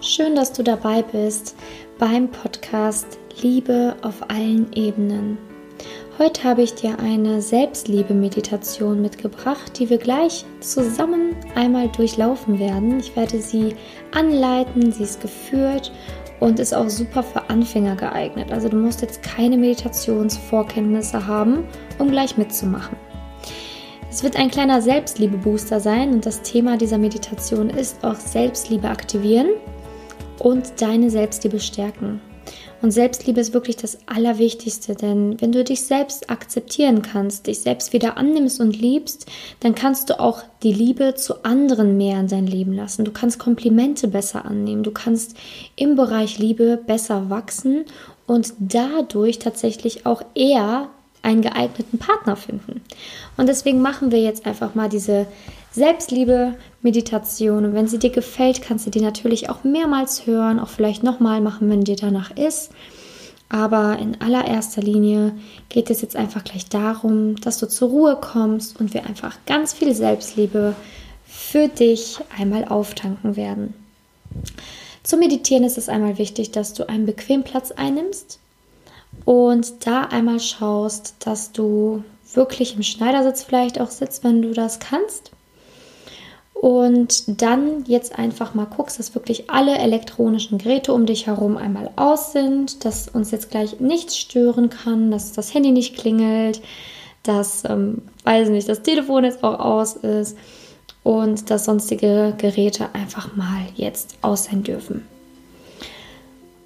Schön, dass du dabei bist beim Podcast Liebe auf allen Ebenen. Heute habe ich dir eine Selbstliebe-Meditation mitgebracht, die wir gleich zusammen einmal durchlaufen werden. Ich werde sie anleiten, sie ist geführt und ist auch super für Anfänger geeignet. Also du musst jetzt keine Meditationsvorkenntnisse haben, um gleich mitzumachen. Es wird ein kleiner Selbstliebe-Booster sein und das Thema dieser Meditation ist auch Selbstliebe aktivieren und deine Selbstliebe stärken. Und Selbstliebe ist wirklich das Allerwichtigste, denn wenn du dich selbst akzeptieren kannst, dich selbst wieder annimmst und liebst, dann kannst du auch die Liebe zu anderen mehr in dein Leben lassen. Du kannst Komplimente besser annehmen, du kannst im Bereich Liebe besser wachsen und dadurch tatsächlich auch eher einen geeigneten Partner finden. Und deswegen machen wir jetzt einfach mal diese Selbstliebe-Meditation. Und wenn sie dir gefällt, kannst du die natürlich auch mehrmals hören, auch vielleicht nochmal machen, wenn dir danach ist. Aber in allererster Linie geht es jetzt einfach gleich darum, dass du zur Ruhe kommst und wir einfach ganz viel Selbstliebe für dich einmal auftanken werden. Zum Meditieren ist es einmal wichtig, dass du einen bequemen Platz einnimmst und da einmal schaust, dass du wirklich im Schneidersitz vielleicht auch sitzt, wenn du das kannst. Und dann jetzt einfach mal guckst, dass wirklich alle elektronischen Geräte um dich herum einmal aus sind, dass uns jetzt gleich nichts stören kann, dass das Handy nicht klingelt, dass, ähm, weiß nicht, das Telefon jetzt auch aus ist und dass sonstige Geräte einfach mal jetzt aus sein dürfen.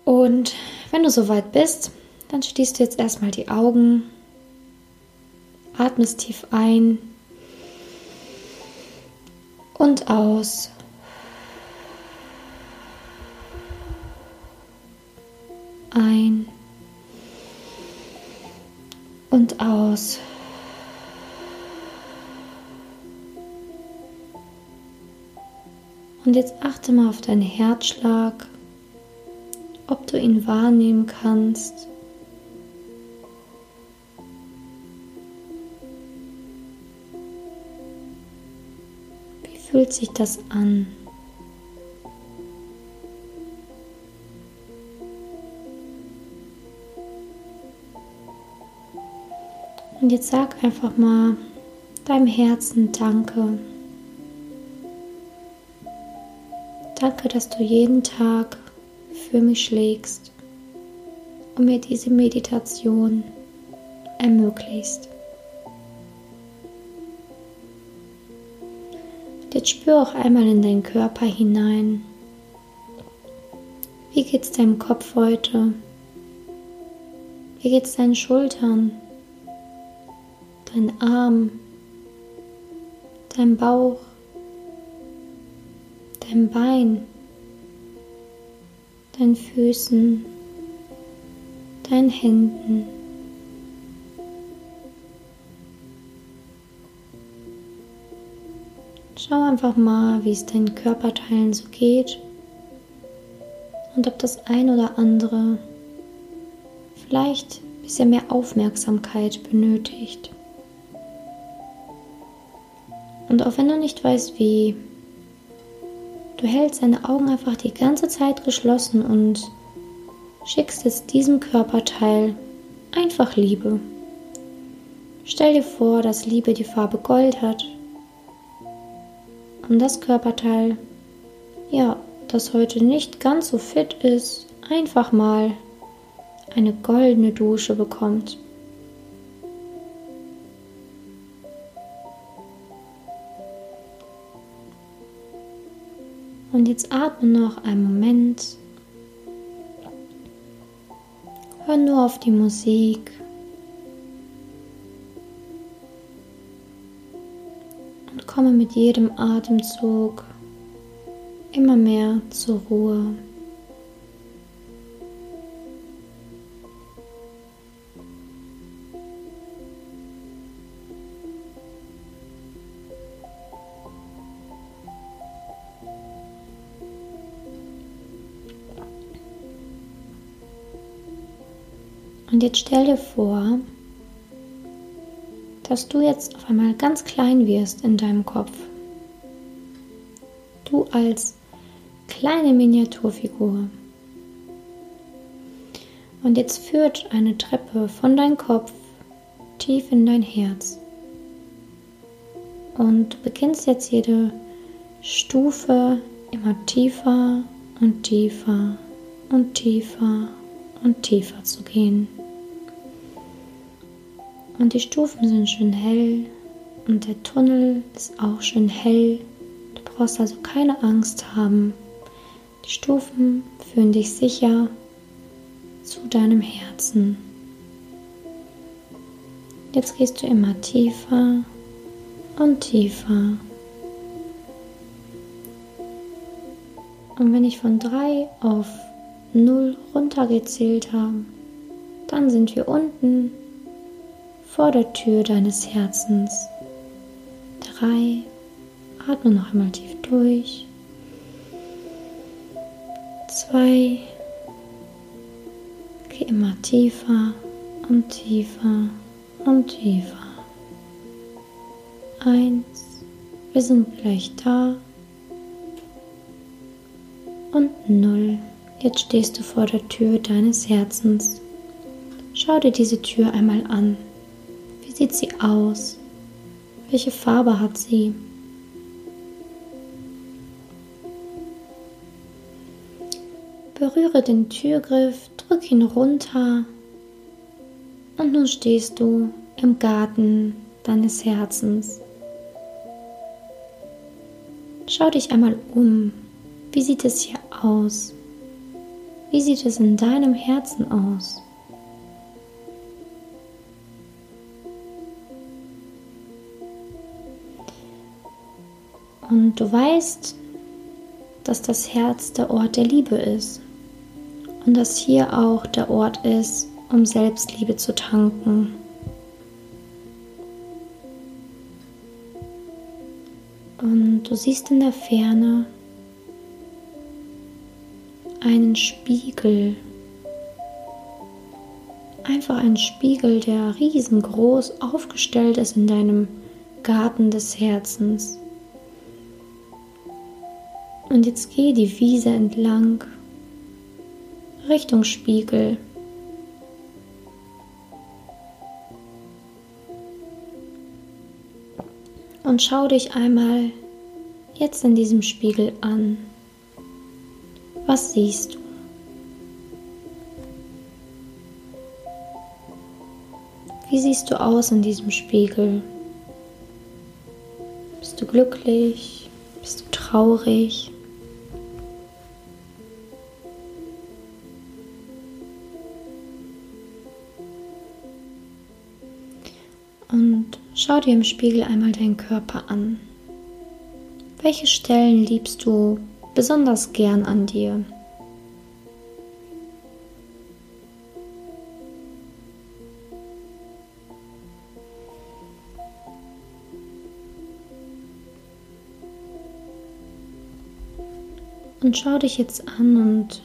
Und wenn du soweit bist, dann schließt du jetzt erstmal die Augen, atmest tief ein und aus. Ein und aus. Und jetzt achte mal auf deinen Herzschlag, ob du ihn wahrnehmen kannst. Fühlt sich das an? Und jetzt sag einfach mal deinem Herzen Danke. Danke, dass du jeden Tag für mich schlägst und mir diese Meditation ermöglicht. Jetzt spür auch einmal in deinen Körper hinein. Wie geht's deinem Kopf heute? Wie geht's deinen Schultern? Dein Arm? Dein Bauch? Dein Bein? Deinen Füßen? Deinen Händen? Schau einfach mal, wie es deinen Körperteilen so geht und ob das ein oder andere vielleicht ein bisschen mehr Aufmerksamkeit benötigt. Und auch wenn du nicht weißt, wie, du hältst deine Augen einfach die ganze Zeit geschlossen und schickst jetzt diesem Körperteil einfach Liebe. Stell dir vor, dass Liebe die Farbe Gold hat und das Körperteil, ja, das heute nicht ganz so fit ist, einfach mal eine goldene Dusche bekommt. Und jetzt atme noch einen Moment. Hör nur auf die Musik. Komme mit jedem Atemzug immer mehr zur Ruhe. Und jetzt stell dir vor, dass du jetzt auf einmal ganz klein wirst in deinem Kopf. Du als kleine Miniaturfigur. Und jetzt führt eine Treppe von deinem Kopf tief in dein Herz. Und du beginnst jetzt jede Stufe immer tiefer und tiefer und tiefer und tiefer zu gehen. Und die Stufen sind schön hell und der Tunnel ist auch schön hell. Du brauchst also keine Angst haben. Die Stufen führen dich sicher zu deinem Herzen. Jetzt gehst du immer tiefer und tiefer. Und wenn ich von 3 auf 0 runtergezählt habe, dann sind wir unten vor der Tür deines Herzens. 3. Atme noch einmal tief durch. 2. Geh immer tiefer und tiefer und tiefer. 1. Wir sind gleich da. Und 0. Jetzt stehst du vor der Tür deines Herzens. Schau dir diese Tür einmal an. Wie sieht sie aus? Welche Farbe hat sie? Berühre den Türgriff, drück ihn runter und nun stehst du im Garten deines Herzens. Schau dich einmal um. Wie sieht es hier aus? Wie sieht es in deinem Herzen aus? Und du weißt, dass das Herz der Ort der Liebe ist und dass hier auch der Ort ist, um Selbstliebe zu tanken. Und du siehst in der Ferne einen Spiegel. Einfach ein Spiegel, der riesengroß aufgestellt ist in deinem Garten des Herzens. Und jetzt geh die Wiese entlang Richtung Spiegel. Und schau dich einmal jetzt in diesem Spiegel an. Was siehst du? Wie siehst du aus in diesem Spiegel? Bist du glücklich? Bist du traurig? Und schau dir im Spiegel einmal deinen Körper an. Welche Stellen liebst du besonders gern an dir. Und schau dich jetzt an und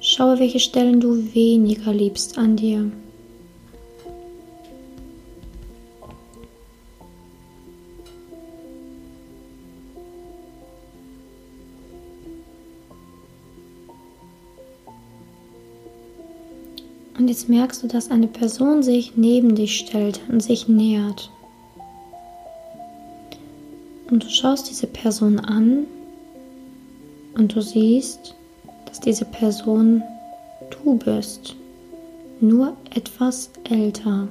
schaue, welche Stellen du weniger liebst an dir. Und jetzt merkst du, dass eine Person sich neben dich stellt und sich nähert. Und du schaust diese Person an und du siehst, dass diese Person du bist, nur etwas älter.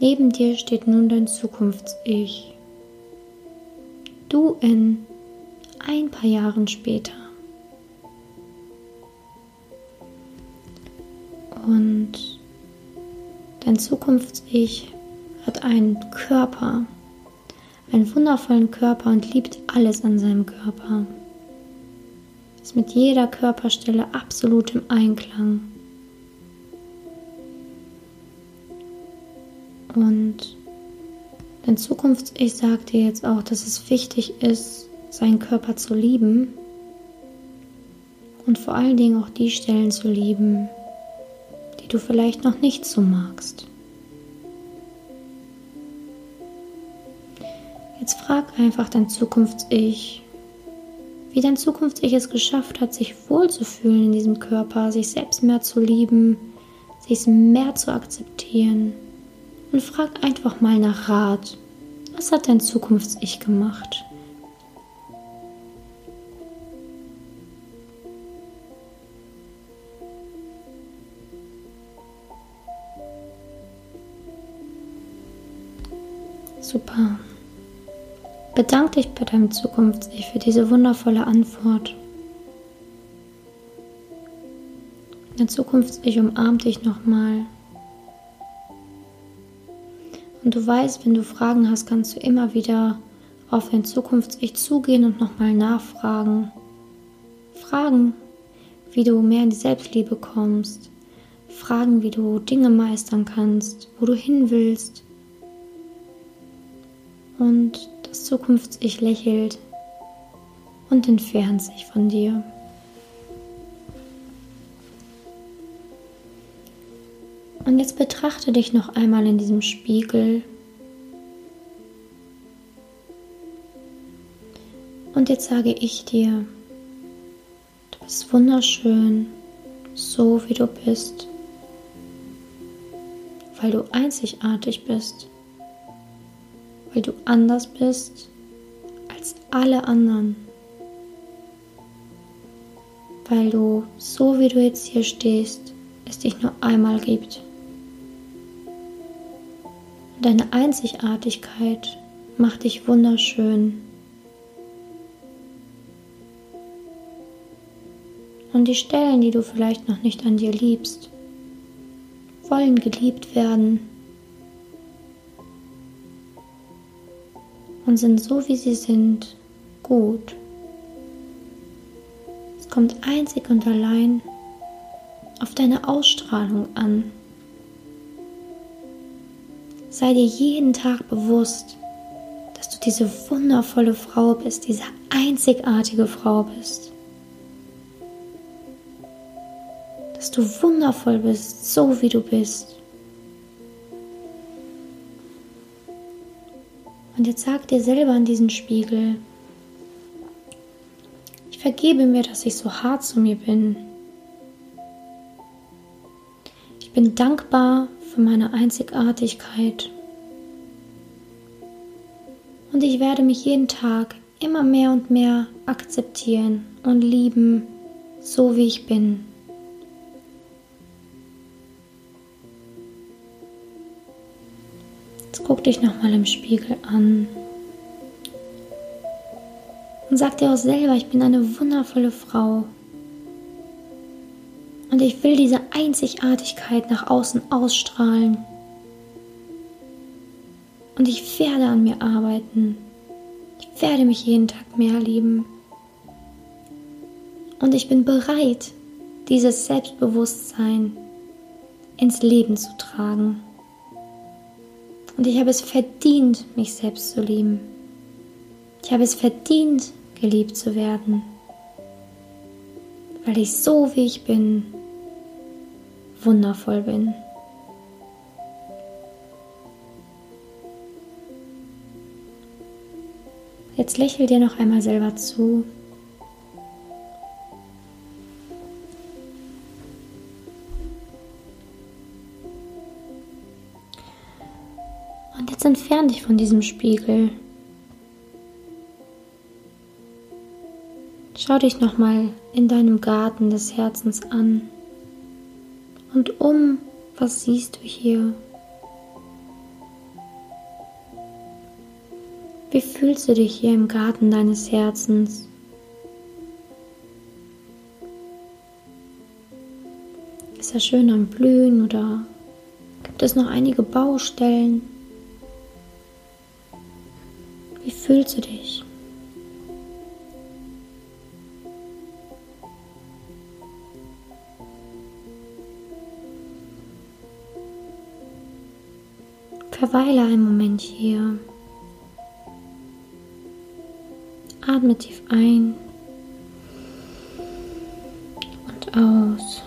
Neben dir steht nun dein Zukunfts-Ich. Du in ein paar Jahren später. Und dein Zukunfts-Ich hat einen Körper, einen wundervollen Körper und liebt alles an seinem Körper. Ist mit jeder Körperstelle absolut im Einklang. Und dein Zukunfts-Ich sagt dir jetzt auch, dass es wichtig ist, seinen Körper zu lieben und vor allen Dingen auch die Stellen zu lieben, die du vielleicht noch nicht so magst. Jetzt frag einfach dein Zukunfts-Ich, wie dein Zukunfts-Ich es geschafft hat, sich wohlzufühlen in diesem Körper, sich selbst mehr zu lieben, sich mehr zu akzeptieren. Und frag einfach mal nach Rat. Was hat dein Zukunfts-Ich gemacht? Super. Bedank dich bei deinem Zukunfts-Ich für diese wundervolle Antwort. Dein Zukunfts-Ich umarmt dich nochmal. Und du weißt, wenn du Fragen hast, kannst du immer wieder auf dein Zukunfts-Ich zugehen und nochmal nachfragen. Fragen, wie du mehr in die Selbstliebe kommst. Fragen, wie du Dinge meistern kannst, wo du hin willst und das Zukunfts-Ich lächelt und entfernt sich von dir. Und jetzt betrachte dich noch einmal in diesem Spiegel. Und jetzt sage ich dir, du bist wunderschön, so wie du bist, weil du einzigartig bist weil du anders bist als alle anderen. Weil du, so wie du jetzt hier stehst, es dich nur einmal gibt. Deine Einzigartigkeit macht dich wunderschön. Und die Stellen, die du vielleicht noch nicht an dir liebst, wollen geliebt werden. Und sind so, wie sie sind, gut. Es kommt einzig und allein auf deine Ausstrahlung an. Sei dir jeden Tag bewusst, dass du diese wundervolle Frau bist, diese einzigartige Frau bist. Dass du wundervoll bist, so wie du bist. Und jetzt sag dir selber an diesen Spiegel, ich vergebe mir, dass ich so hart zu mir bin. Ich bin dankbar für meine Einzigartigkeit. Und ich werde mich jeden Tag immer mehr und mehr akzeptieren und lieben, so wie ich bin. Guck dich nochmal im Spiegel an. Und sag dir auch selber, ich bin eine wundervolle Frau. Und ich will diese Einzigartigkeit nach außen ausstrahlen. Und ich werde an mir arbeiten. Ich werde mich jeden Tag mehr lieben. Und ich bin bereit, dieses Selbstbewusstsein ins Leben zu tragen. Und ich habe es verdient, mich selbst zu lieben. Ich habe es verdient, geliebt zu werden. Weil ich so wie ich bin, wundervoll bin. Jetzt lächel dir noch einmal selber zu. Entfern dich von diesem Spiegel. Schau dich nochmal in deinem Garten des Herzens an. Und um, was siehst du hier? Wie fühlst du dich hier im Garten deines Herzens? Ist er schön am Blühen oder gibt es noch einige Baustellen? Fühlst du dich? Verweile einen Moment hier. Atme tief ein und aus.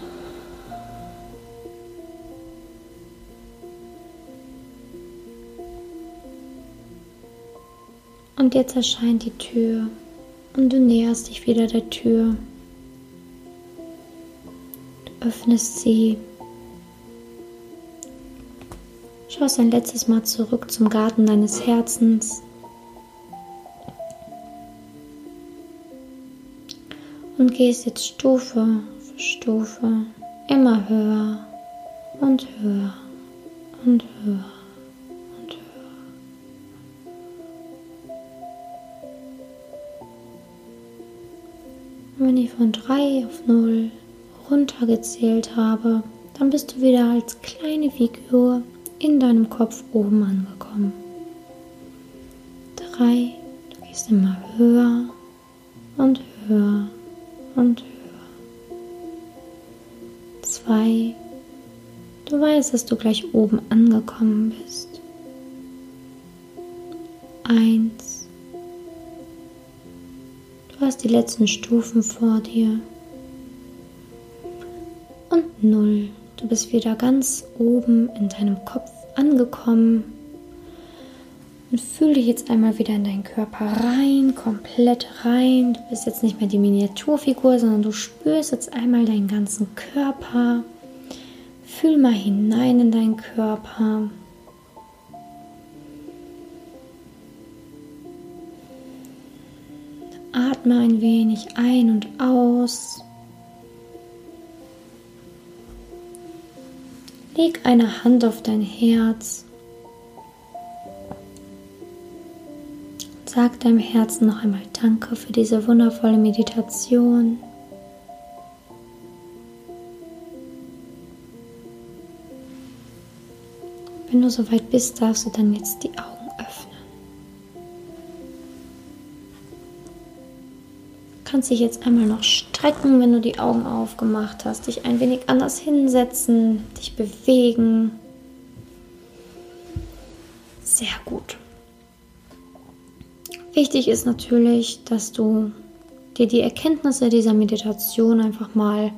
Und jetzt erscheint die Tür Und du näherst dich wieder der Tür. Du öffnest sie. Schaust ein letztes Mal zurück zum Garten deines Herzens. Und gehst jetzt Stufe für Stufe immer höher und höher und höher. Wenn ich von 3 auf 0 runtergezählt habe, dann bist du wieder als kleine Figur in deinem Kopf oben angekommen. 3, du gehst immer höher und höher und höher. 2, du weißt, dass du gleich oben angekommen bist. 1, Du hast die letzten Stufen vor dir. Und null. Du bist wieder ganz oben in deinem Kopf angekommen. Und fühle dich jetzt einmal wieder in deinen Körper rein, komplett rein. Du bist jetzt nicht mehr die Miniaturfigur, sondern du spürst jetzt einmal deinen ganzen Körper. Fühl mal hinein in deinen Körper. Atme ein wenig ein und aus. Leg eine Hand auf dein Herz. Sag deinem Herzen noch einmal Danke für diese wundervolle Meditation. Wenn du soweit bist, darfst du dann jetzt die Augen kannst dich jetzt einmal noch strecken, wenn du die Augen aufgemacht hast, dich ein wenig anders hinsetzen, dich bewegen. Sehr gut. Wichtig ist natürlich, dass du dir die Erkenntnisse dieser Meditation einfach mal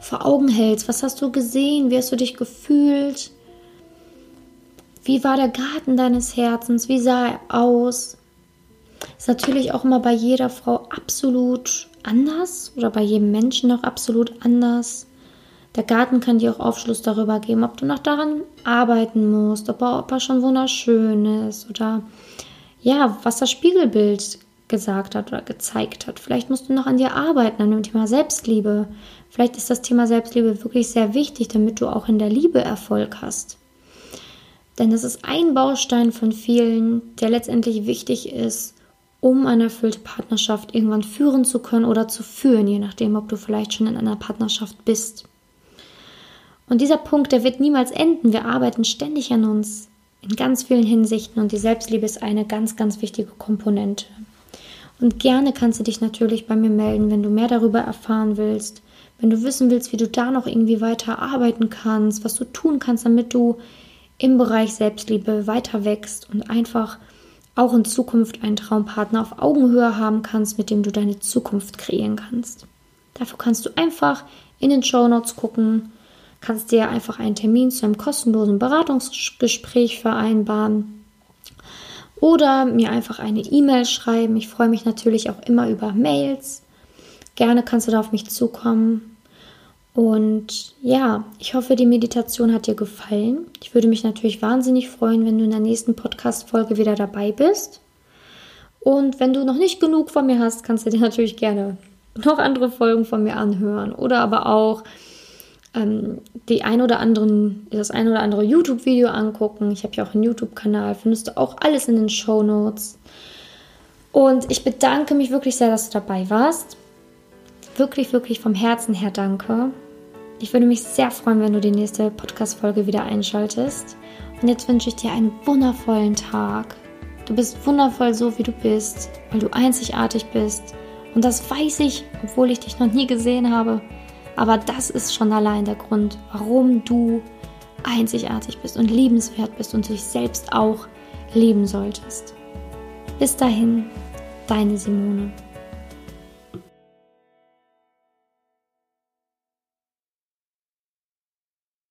vor Augen hältst. Was hast du gesehen? Wie hast du dich gefühlt? Wie war der Garten deines Herzens? Wie sah er aus? Ist natürlich auch immer bei jeder Frau absolut anders oder bei jedem Menschen auch absolut anders. Der Garten kann dir auch Aufschluss darüber geben, ob du noch daran arbeiten musst, ob er, ob er schon wunderschön ist oder ja, was das Spiegelbild gesagt hat oder gezeigt hat. Vielleicht musst du noch an dir arbeiten, an dem Thema Selbstliebe. Vielleicht ist das Thema Selbstliebe wirklich sehr wichtig, damit du auch in der Liebe Erfolg hast. Denn das ist ein Baustein von vielen, der letztendlich wichtig ist, um eine erfüllte Partnerschaft irgendwann führen zu können oder zu führen, je nachdem, ob du vielleicht schon in einer Partnerschaft bist. Und dieser Punkt, der wird niemals enden. Wir arbeiten ständig an uns in ganz vielen Hinsichten und die Selbstliebe ist eine ganz, ganz wichtige Komponente. Und gerne kannst du dich natürlich bei mir melden, wenn du mehr darüber erfahren willst, wenn du wissen willst, wie du da noch irgendwie weiter arbeiten kannst, was du tun kannst, damit du im Bereich Selbstliebe weiter wächst und einfach auch in Zukunft einen Traumpartner auf Augenhöhe haben kannst, mit dem du deine Zukunft kreieren kannst. Dafür kannst du einfach in den Show Notes gucken, kannst dir einfach einen Termin zu einem kostenlosen Beratungsgespräch vereinbaren oder mir einfach eine E-Mail schreiben. Ich freue mich natürlich auch immer über Mails. Gerne kannst du da auf mich zukommen. Und ja, ich hoffe, die Meditation hat dir gefallen. Ich würde mich natürlich wahnsinnig freuen, wenn du in der nächsten Podcast-Folge wieder dabei bist. Und wenn du noch nicht genug von mir hast, kannst du dir natürlich gerne noch andere Folgen von mir anhören oder aber auch ähm, die ein oder anderen, das ein oder andere YouTube-Video angucken. Ich habe ja auch einen YouTube-Kanal, findest du auch alles in den Show Notes. Und ich bedanke mich wirklich sehr, dass du dabei warst. Wirklich, wirklich vom Herzen her danke. Ich würde mich sehr freuen, wenn du die nächste Podcast-Folge wieder einschaltest. Und jetzt wünsche ich dir einen wundervollen Tag. Du bist wundervoll so, wie du bist, weil du einzigartig bist. Und das weiß ich, obwohl ich dich noch nie gesehen habe. Aber das ist schon allein der Grund, warum du einzigartig bist und liebenswert bist und dich selbst auch lieben solltest. Bis dahin, deine Simone.